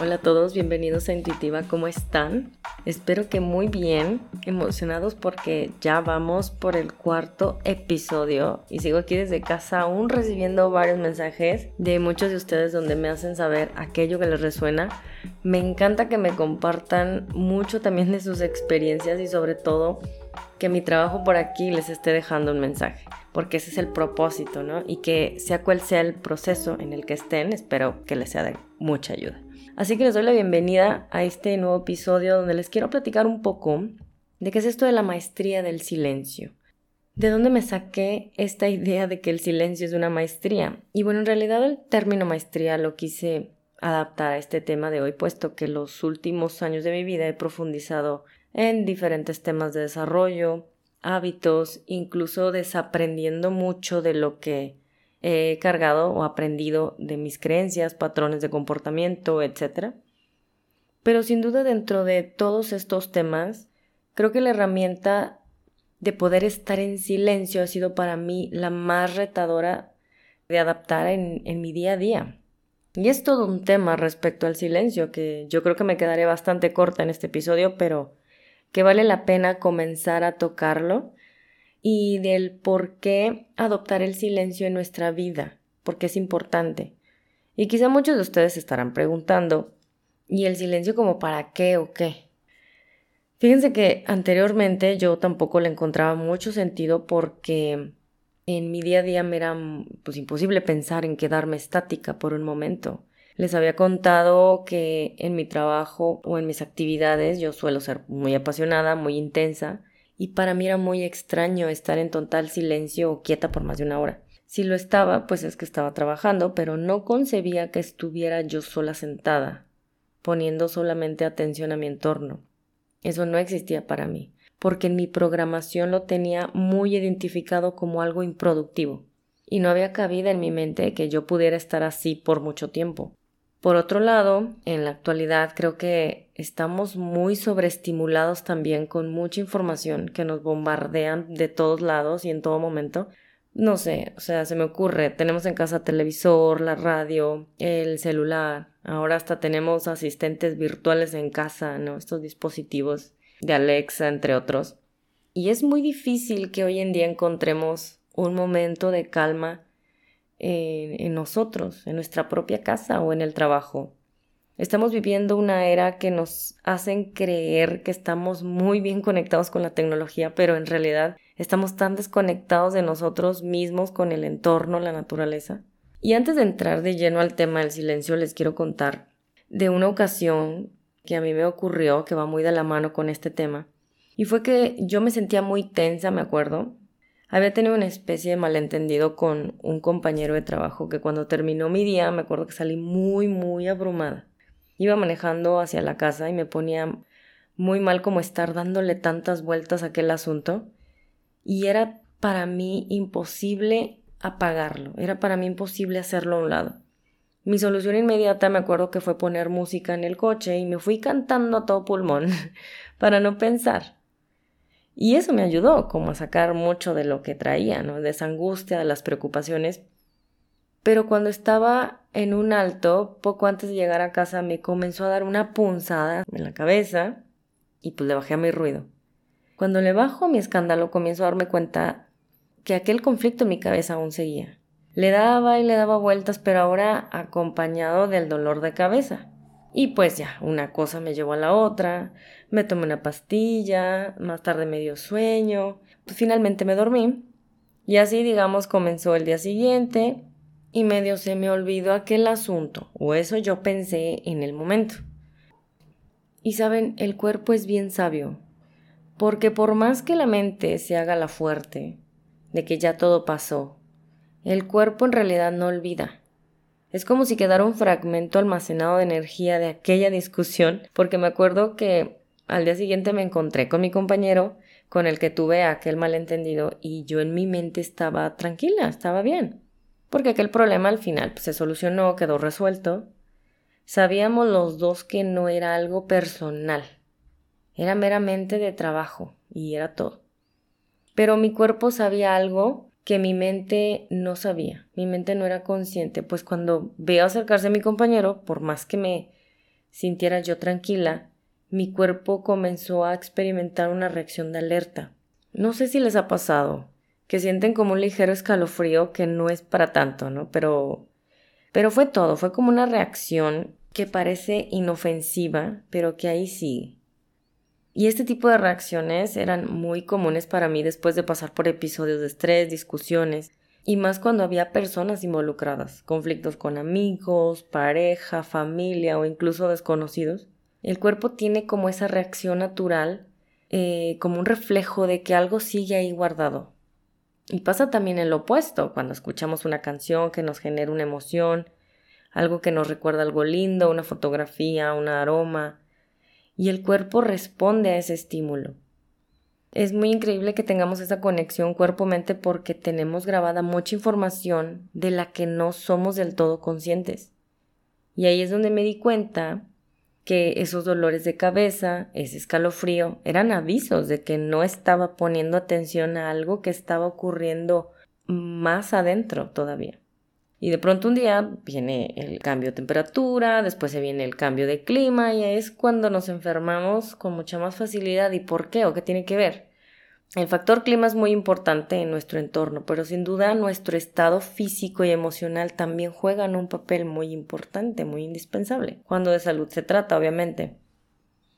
Hola a todos, bienvenidos a Intuitiva, ¿cómo están? Espero que muy bien, emocionados porque ya vamos por el cuarto episodio y sigo aquí desde casa aún recibiendo varios mensajes de muchos de ustedes donde me hacen saber aquello que les resuena. Me encanta que me compartan mucho también de sus experiencias y sobre todo que mi trabajo por aquí les esté dejando un mensaje, porque ese es el propósito, ¿no? Y que sea cual sea el proceso en el que estén, espero que les sea de mucha ayuda. Así que les doy la bienvenida a este nuevo episodio donde les quiero platicar un poco de qué es esto de la maestría del silencio. ¿De dónde me saqué esta idea de que el silencio es una maestría? Y bueno, en realidad el término maestría lo quise adaptar a este tema de hoy, puesto que los últimos años de mi vida he profundizado en diferentes temas de desarrollo, hábitos, incluso desaprendiendo mucho de lo que he cargado o aprendido de mis creencias, patrones de comportamiento, etc. Pero sin duda dentro de todos estos temas, creo que la herramienta de poder estar en silencio ha sido para mí la más retadora de adaptar en, en mi día a día. Y es todo un tema respecto al silencio que yo creo que me quedaré bastante corta en este episodio, pero que vale la pena comenzar a tocarlo y del por qué adoptar el silencio en nuestra vida, porque es importante. Y quizá muchos de ustedes estarán preguntando, ¿y el silencio como para qué o qué? Fíjense que anteriormente yo tampoco le encontraba mucho sentido porque en mi día a día me era pues imposible pensar en quedarme estática por un momento. Les había contado que en mi trabajo o en mis actividades yo suelo ser muy apasionada, muy intensa, y para mí era muy extraño estar en total silencio o quieta por más de una hora. Si lo estaba, pues es que estaba trabajando, pero no concebía que estuviera yo sola sentada, poniendo solamente atención a mi entorno. Eso no existía para mí, porque en mi programación lo tenía muy identificado como algo improductivo, y no había cabida en mi mente que yo pudiera estar así por mucho tiempo. Por otro lado, en la actualidad creo que estamos muy sobreestimulados también con mucha información que nos bombardean de todos lados y en todo momento. No sé, o sea, se me ocurre, tenemos en casa televisor, la radio, el celular, ahora hasta tenemos asistentes virtuales en casa, ¿no? Estos dispositivos de Alexa, entre otros. Y es muy difícil que hoy en día encontremos un momento de calma en, nosotros, en nuestra propia casa o en el trabajo. Estamos viviendo una era que nos hacen creer que estamos muy bien conectados con la tecnología, pero en realidad estamos tan desconectados de nosotros mismos con el entorno, la naturaleza. Y antes de entrar de lleno al tema del silencio, les quiero contar de una ocasión que a mí me ocurrió, que va muy de la mano con este tema. Y fue que yo me sentía muy tensa, me acuerdo, había tenido una especie de malentendido con un compañero de trabajo que cuando terminó mi día me acuerdo que salí muy, muy abrumada. Iba manejando hacia la casa y me ponía muy mal como estar dándole tantas vueltas a aquel asunto y era para mí imposible apagarlo, era para mí imposible hacerlo a un lado. Mi solución inmediata me acuerdo que fue poner música en el coche y me fui cantando a todo pulmón para no pensar. Y eso me ayudó como a sacar mucho de lo que traía, ¿no? De esa angustia, de las preocupaciones. Pero cuando estaba en un alto, poco antes de llegar a casa, me comenzó a dar una punzada en la cabeza y pues le bajé a mi ruido. Cuando le bajo mi escándalo, comienzo a darme cuenta que aquel conflicto en mi cabeza aún seguía. Le daba y le daba vueltas, pero ahora acompañado del dolor de cabeza. Y pues ya, una cosa me llevó a la otra, me tomé una pastilla, más tarde me dio sueño, pues finalmente me dormí. Y así, digamos, comenzó el día siguiente y medio se me olvidó aquel asunto, o eso yo pensé en el momento. Y saben, el cuerpo es bien sabio, porque por más que la mente se haga la fuerte, de que ya todo pasó, el cuerpo en realidad no olvida. Es como si quedara un fragmento almacenado de energía de aquella discusión, porque me acuerdo que al día siguiente me encontré con mi compañero con el que tuve aquel malentendido y yo en mi mente estaba tranquila, estaba bien, porque aquel problema al final pues, se solucionó, quedó resuelto. Sabíamos los dos que no era algo personal, era meramente de trabajo y era todo. Pero mi cuerpo sabía algo que mi mente no sabía, mi mente no era consciente, pues cuando veo acercarse a mi compañero, por más que me sintiera yo tranquila, mi cuerpo comenzó a experimentar una reacción de alerta. No sé si les ha pasado, que sienten como un ligero escalofrío que no es para tanto, ¿no? Pero pero fue todo, fue como una reacción que parece inofensiva, pero que ahí sigue. Y este tipo de reacciones eran muy comunes para mí después de pasar por episodios de estrés, discusiones, y más cuando había personas involucradas, conflictos con amigos, pareja, familia o incluso desconocidos. El cuerpo tiene como esa reacción natural, eh, como un reflejo de que algo sigue ahí guardado. Y pasa también en lo opuesto, cuando escuchamos una canción que nos genera una emoción, algo que nos recuerda algo lindo, una fotografía, un aroma, y el cuerpo responde a ese estímulo. Es muy increíble que tengamos esa conexión cuerpo-mente porque tenemos grabada mucha información de la que no somos del todo conscientes. Y ahí es donde me di cuenta que esos dolores de cabeza, ese escalofrío, eran avisos de que no estaba poniendo atención a algo que estaba ocurriendo más adentro todavía. Y de pronto un día viene el cambio de temperatura, después se viene el cambio de clima y es cuando nos enfermamos con mucha más facilidad. ¿Y por qué? ¿O qué tiene que ver? El factor clima es muy importante en nuestro entorno, pero sin duda nuestro estado físico y emocional también juegan un papel muy importante, muy indispensable, cuando de salud se trata, obviamente.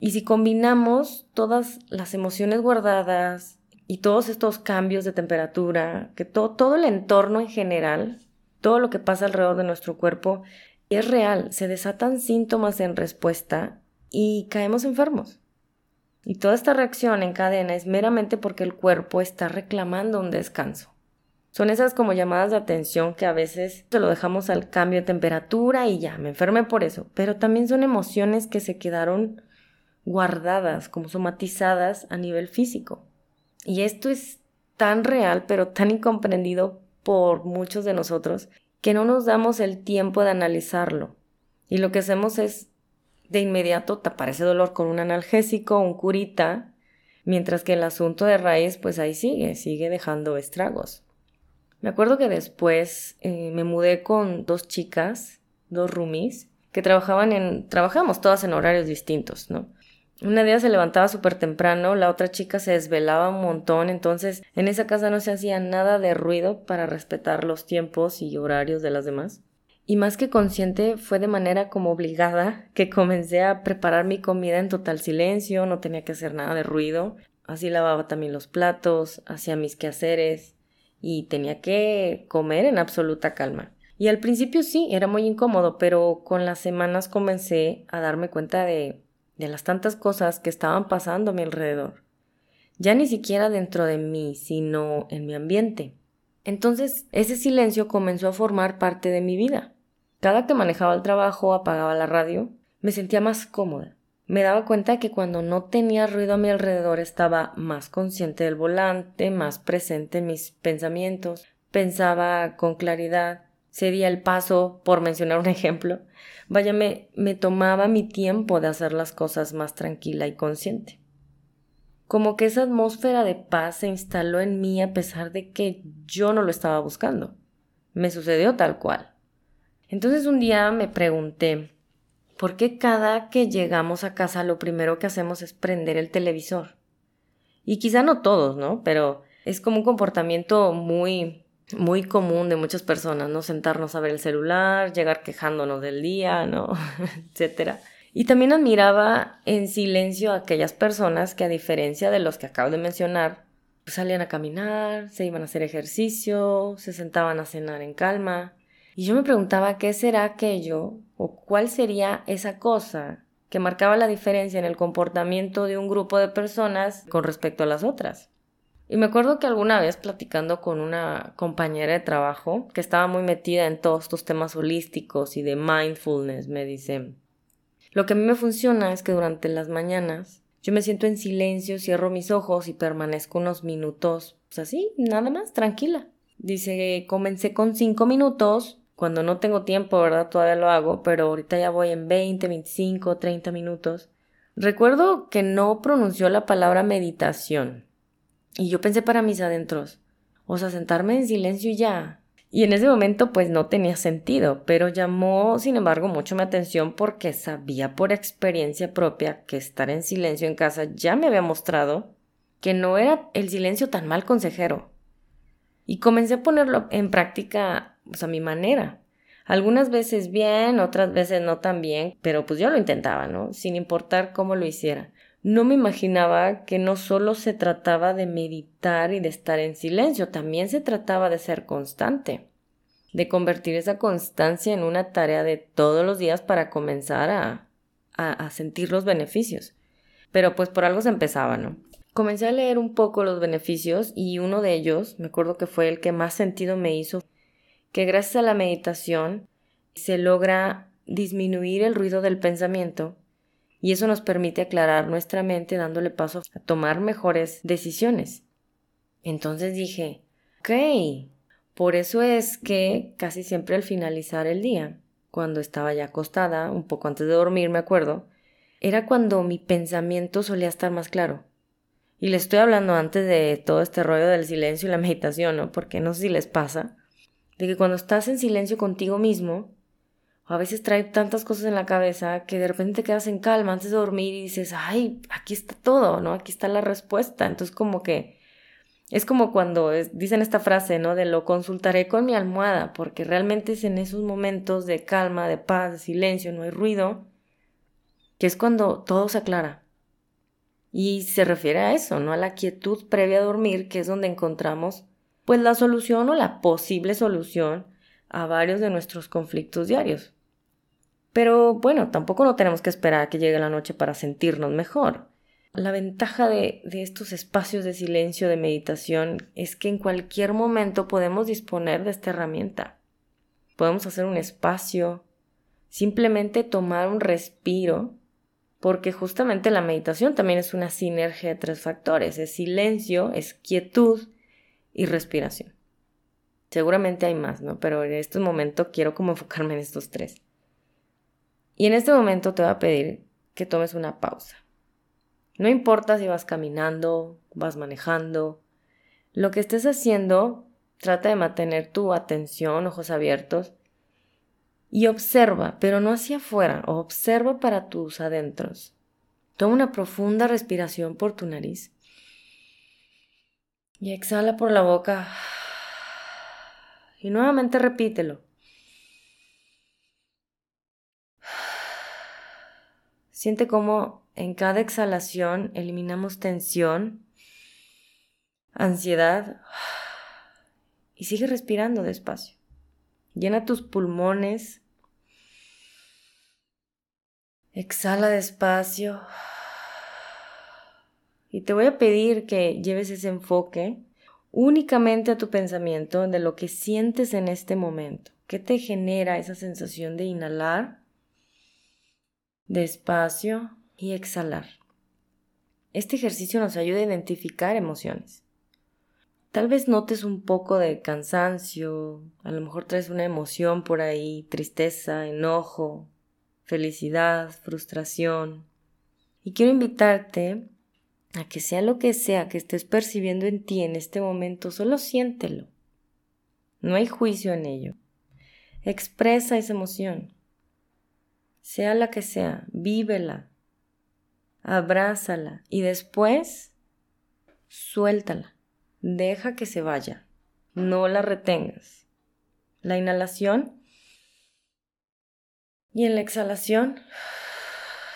Y si combinamos todas las emociones guardadas y todos estos cambios de temperatura, que todo el entorno en general todo lo que pasa alrededor de nuestro cuerpo es real, se desatan síntomas en respuesta y caemos enfermos. Y toda esta reacción en cadena es meramente porque el cuerpo está reclamando un descanso. Son esas como llamadas de atención que a veces se lo dejamos al cambio de temperatura y ya, me enfermé por eso, pero también son emociones que se quedaron guardadas, como somatizadas a nivel físico. Y esto es tan real, pero tan incomprendido por muchos de nosotros que no nos damos el tiempo de analizarlo. Y lo que hacemos es de inmediato tapar ese dolor con un analgésico, un curita, mientras que el asunto de raíz pues ahí sigue, sigue dejando estragos. Me acuerdo que después eh, me mudé con dos chicas, dos roomies, que trabajaban en, trabajamos todas en horarios distintos, ¿no? Una día se levantaba súper temprano, la otra chica se desvelaba un montón, entonces en esa casa no se hacía nada de ruido para respetar los tiempos y horarios de las demás. Y más que consciente, fue de manera como obligada que comencé a preparar mi comida en total silencio, no tenía que hacer nada de ruido. Así lavaba también los platos, hacía mis quehaceres y tenía que comer en absoluta calma. Y al principio sí, era muy incómodo, pero con las semanas comencé a darme cuenta de de las tantas cosas que estaban pasando a mi alrededor, ya ni siquiera dentro de mí, sino en mi ambiente. Entonces ese silencio comenzó a formar parte de mi vida. Cada que manejaba el trabajo, apagaba la radio, me sentía más cómoda. Me daba cuenta que cuando no tenía ruido a mi alrededor estaba más consciente del volante, más presente en mis pensamientos, pensaba con claridad, sería el paso, por mencionar un ejemplo, vaya, me, me tomaba mi tiempo de hacer las cosas más tranquila y consciente. Como que esa atmósfera de paz se instaló en mí a pesar de que yo no lo estaba buscando. Me sucedió tal cual. Entonces un día me pregunté, ¿por qué cada que llegamos a casa lo primero que hacemos es prender el televisor? Y quizá no todos, ¿no? Pero es como un comportamiento muy muy común de muchas personas, ¿no? Sentarnos a ver el celular, llegar quejándonos del día, ¿no? etcétera. Y también admiraba en silencio a aquellas personas que a diferencia de los que acabo de mencionar, pues salían a caminar, se iban a hacer ejercicio, se sentaban a cenar en calma. Y yo me preguntaba qué será aquello o cuál sería esa cosa que marcaba la diferencia en el comportamiento de un grupo de personas con respecto a las otras. Y me acuerdo que alguna vez platicando con una compañera de trabajo que estaba muy metida en todos estos temas holísticos y de mindfulness, me dice, lo que a mí me funciona es que durante las mañanas yo me siento en silencio, cierro mis ojos y permanezco unos minutos, pues así, nada más, tranquila. Dice, comencé con cinco minutos, cuando no tengo tiempo, ¿verdad? Todavía lo hago, pero ahorita ya voy en 20, 25, 30 minutos. Recuerdo que no pronunció la palabra meditación, y yo pensé para mis adentros, o sea, sentarme en silencio y ya. Y en ese momento pues no tenía sentido, pero llamó sin embargo mucho mi atención porque sabía por experiencia propia que estar en silencio en casa ya me había mostrado que no era el silencio tan mal consejero. Y comencé a ponerlo en práctica pues, a mi manera. Algunas veces bien, otras veces no tan bien, pero pues yo lo intentaba, ¿no? Sin importar cómo lo hiciera. No me imaginaba que no solo se trataba de meditar y de estar en silencio, también se trataba de ser constante, de convertir esa constancia en una tarea de todos los días para comenzar a, a, sentir los beneficios. Pero pues por algo se empezaba, ¿no? Comencé a leer un poco los beneficios y uno de ellos, me acuerdo que fue el que más sentido me hizo, que gracias a la meditación se logra disminuir el ruido del pensamiento y eso nos permite aclarar nuestra mente dándole paso a tomar mejores decisiones. Entonces dije, ok, por eso es que casi siempre al finalizar el día, cuando estaba ya acostada, un poco antes de dormir, me acuerdo, era cuando mi pensamiento solía estar más claro. Y le estoy hablando antes de todo este rollo del silencio y la meditación, ¿no? Porque no sé si les pasa, de que cuando estás en silencio contigo mismo, a veces trae tantas cosas en la cabeza que de repente te quedas en calma antes de dormir y dices, ay, aquí está todo, ¿no? Aquí está la respuesta. Entonces como que es como cuando dicen esta frase, ¿no? De lo consultaré con mi almohada, porque realmente es en esos momentos de calma, de paz, de silencio, no hay ruido, que es cuando todo se aclara. Y se refiere a eso, ¿no? A la quietud previa a dormir, que es donde encontramos pues la solución o la posible solución a varios de nuestros conflictos diarios. Pero bueno, tampoco no tenemos que esperar a que llegue la noche para sentirnos mejor. La ventaja de, estos espacios de silencio, de meditación, es que en cualquier momento podemos disponer de esta herramienta. Podemos hacer un espacio, simplemente tomar un respiro, porque justamente la meditación también es una sinergia de tres factores. Es silencio, es quietud y respiración. Seguramente hay más, ¿no? Pero en este momento quiero como enfocarme en estos tres. Y en este momento te voy a pedir que tomes una pausa. No importa si vas caminando, vas manejando, lo que estés haciendo, trata de mantener tu atención, ojos abiertos, y observa, pero no hacia afuera, observa para tus adentros. Toma una profunda respiración por tu nariz y exhala por la boca. Y nuevamente repítelo. Siente cómo en cada exhalación eliminamos tensión, ansiedad y sigue respirando despacio. Llena tus pulmones. Exhala despacio. Y te voy a pedir que lleves ese enfoque únicamente a tu pensamiento de lo que sientes en este momento. ¿Qué te genera esa sensación de inhalar despacio y exhalar? Este ejercicio nos ayuda a identificar emociones. Tal vez notes un poco de cansancio, a lo mejor traes una emoción por ahí, tristeza, enojo, felicidad, frustración. Y quiero invitarte a que sea lo que sea que estés percibiendo en ti en este momento, solo siéntelo. No hay juicio en ello. Expresa esa emoción. Sea la que sea, vívela, abrázala y después suéltala. Deja que se vaya. No la retengas. La inhalación y en la exhalación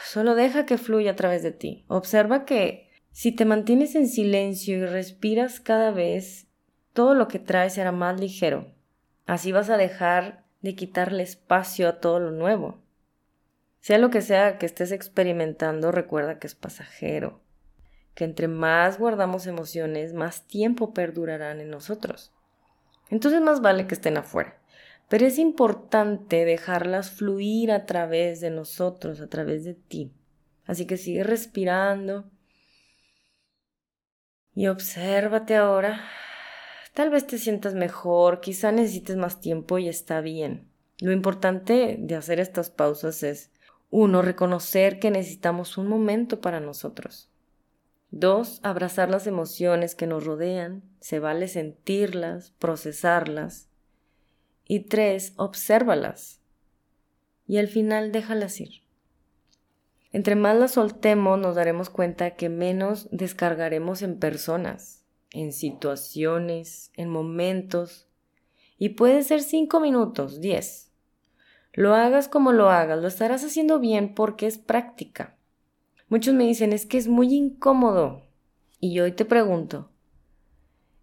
solo deja que fluya a través de ti. Observa que si te mantienes en silencio y respiras cada vez, todo lo que traes será más ligero. Así vas a dejar de quitarle espacio a todo lo nuevo. Sea lo que sea que estés experimentando, recuerda que es pasajero, que entre más guardamos emociones, más tiempo perdurarán en nosotros. Entonces más vale que estén afuera. Pero es importante dejarlas fluir a través de nosotros, a través de ti. Así que sigue respirando y obsérvate ahora. Tal vez te sientas mejor, quizá necesites más tiempo y está bien. Lo importante de hacer estas pausas es, uno, reconocer que necesitamos un momento para nosotros. Dos, abrazar las emociones que nos rodean, se vale sentirlas, procesarlas. Y tres, obsérvalas. Y al final déjalas ir. Entre más las soltemos nos daremos cuenta que menos descargaremos en personas, en situaciones, en momentos. Y puede ser cinco minutos, diez. Lo hagas como lo hagas, lo estarás haciendo bien porque es práctica. Muchos me dicen es que es muy incómodo. Y hoy te pregunto,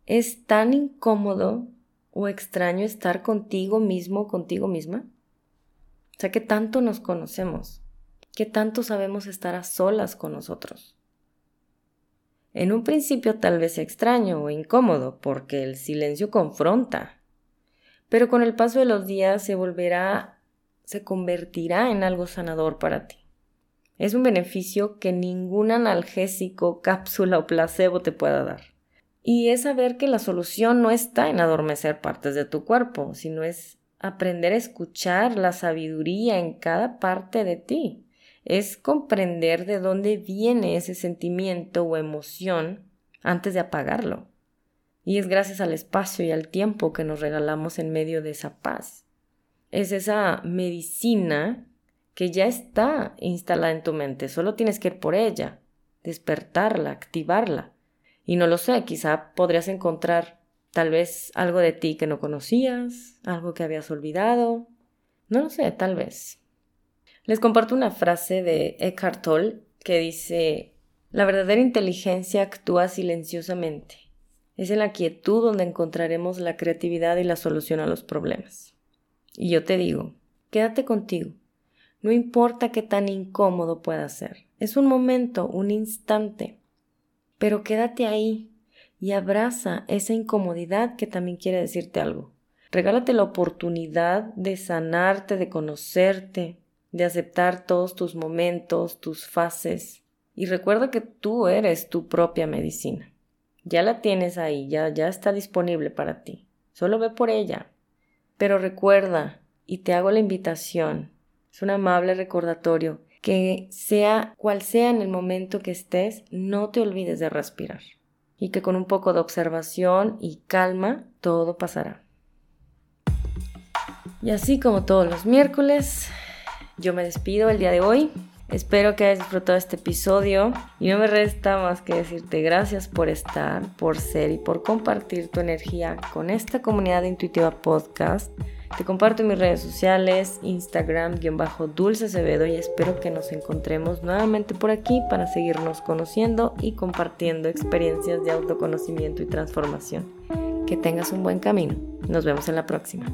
¿es tan incómodo o extraño estar contigo mismo, contigo misma? O sea, que tanto nos conocemos ¿Qué tanto sabemos estar a solas con nosotros? En un principio tal vez extraño o incómodo porque el silencio confronta, pero con el paso de los días se volverá, se convertirá en algo sanador para ti. Es un beneficio que ningún analgésico, cápsula o placebo te pueda dar. Y es saber que la solución no está en adormecer partes de tu cuerpo, sino es aprender a escuchar la sabiduría en cada parte de ti es comprender de dónde viene ese sentimiento o emoción antes de apagarlo. Y es gracias al espacio y al tiempo que nos regalamos en medio de esa paz. Es esa medicina que ya está instalada en tu mente, solo tienes que ir por ella, despertarla, activarla. Y no lo sé, quizá podrías encontrar tal vez algo de ti que no conocías, algo que habías olvidado, no lo sé, tal vez. Les comparto una frase de Eckhart Tolle que dice, la verdadera inteligencia actúa silenciosamente. Es en la quietud donde encontraremos la creatividad y la solución a los problemas. Y yo te digo, quédate contigo. No importa qué tan incómodo pueda ser. Es un momento, un instante. Pero quédate ahí y abraza esa incomodidad que también quiere decirte algo. Regálate la oportunidad de sanarte, de conocerte, de aceptar todos tus momentos, tus fases. Y recuerda que tú eres tu propia medicina. Ya la tienes ahí, ya, ya está disponible para ti. Solo ve por ella. Pero recuerda, y te hago la invitación, es un amable recordatorio, que sea cual sea en el momento que estés, no te olvides de respirar. Y que con un poco de observación y calma todo pasará. Y así como todos los miércoles, yo me despido el día de hoy. Espero que hayas disfrutado este episodio y no me resta más que decirte gracias por estar, por ser y por compartir tu energía con esta comunidad de Intuitiva Podcast. Te comparto mis redes sociales, Instagram, guion bajo Dulce Acevedo y espero que nos encontremos nuevamente por aquí para seguirnos conociendo y compartiendo experiencias de autoconocimiento y transformación. Que tengas un buen camino. Nos vemos en la próxima.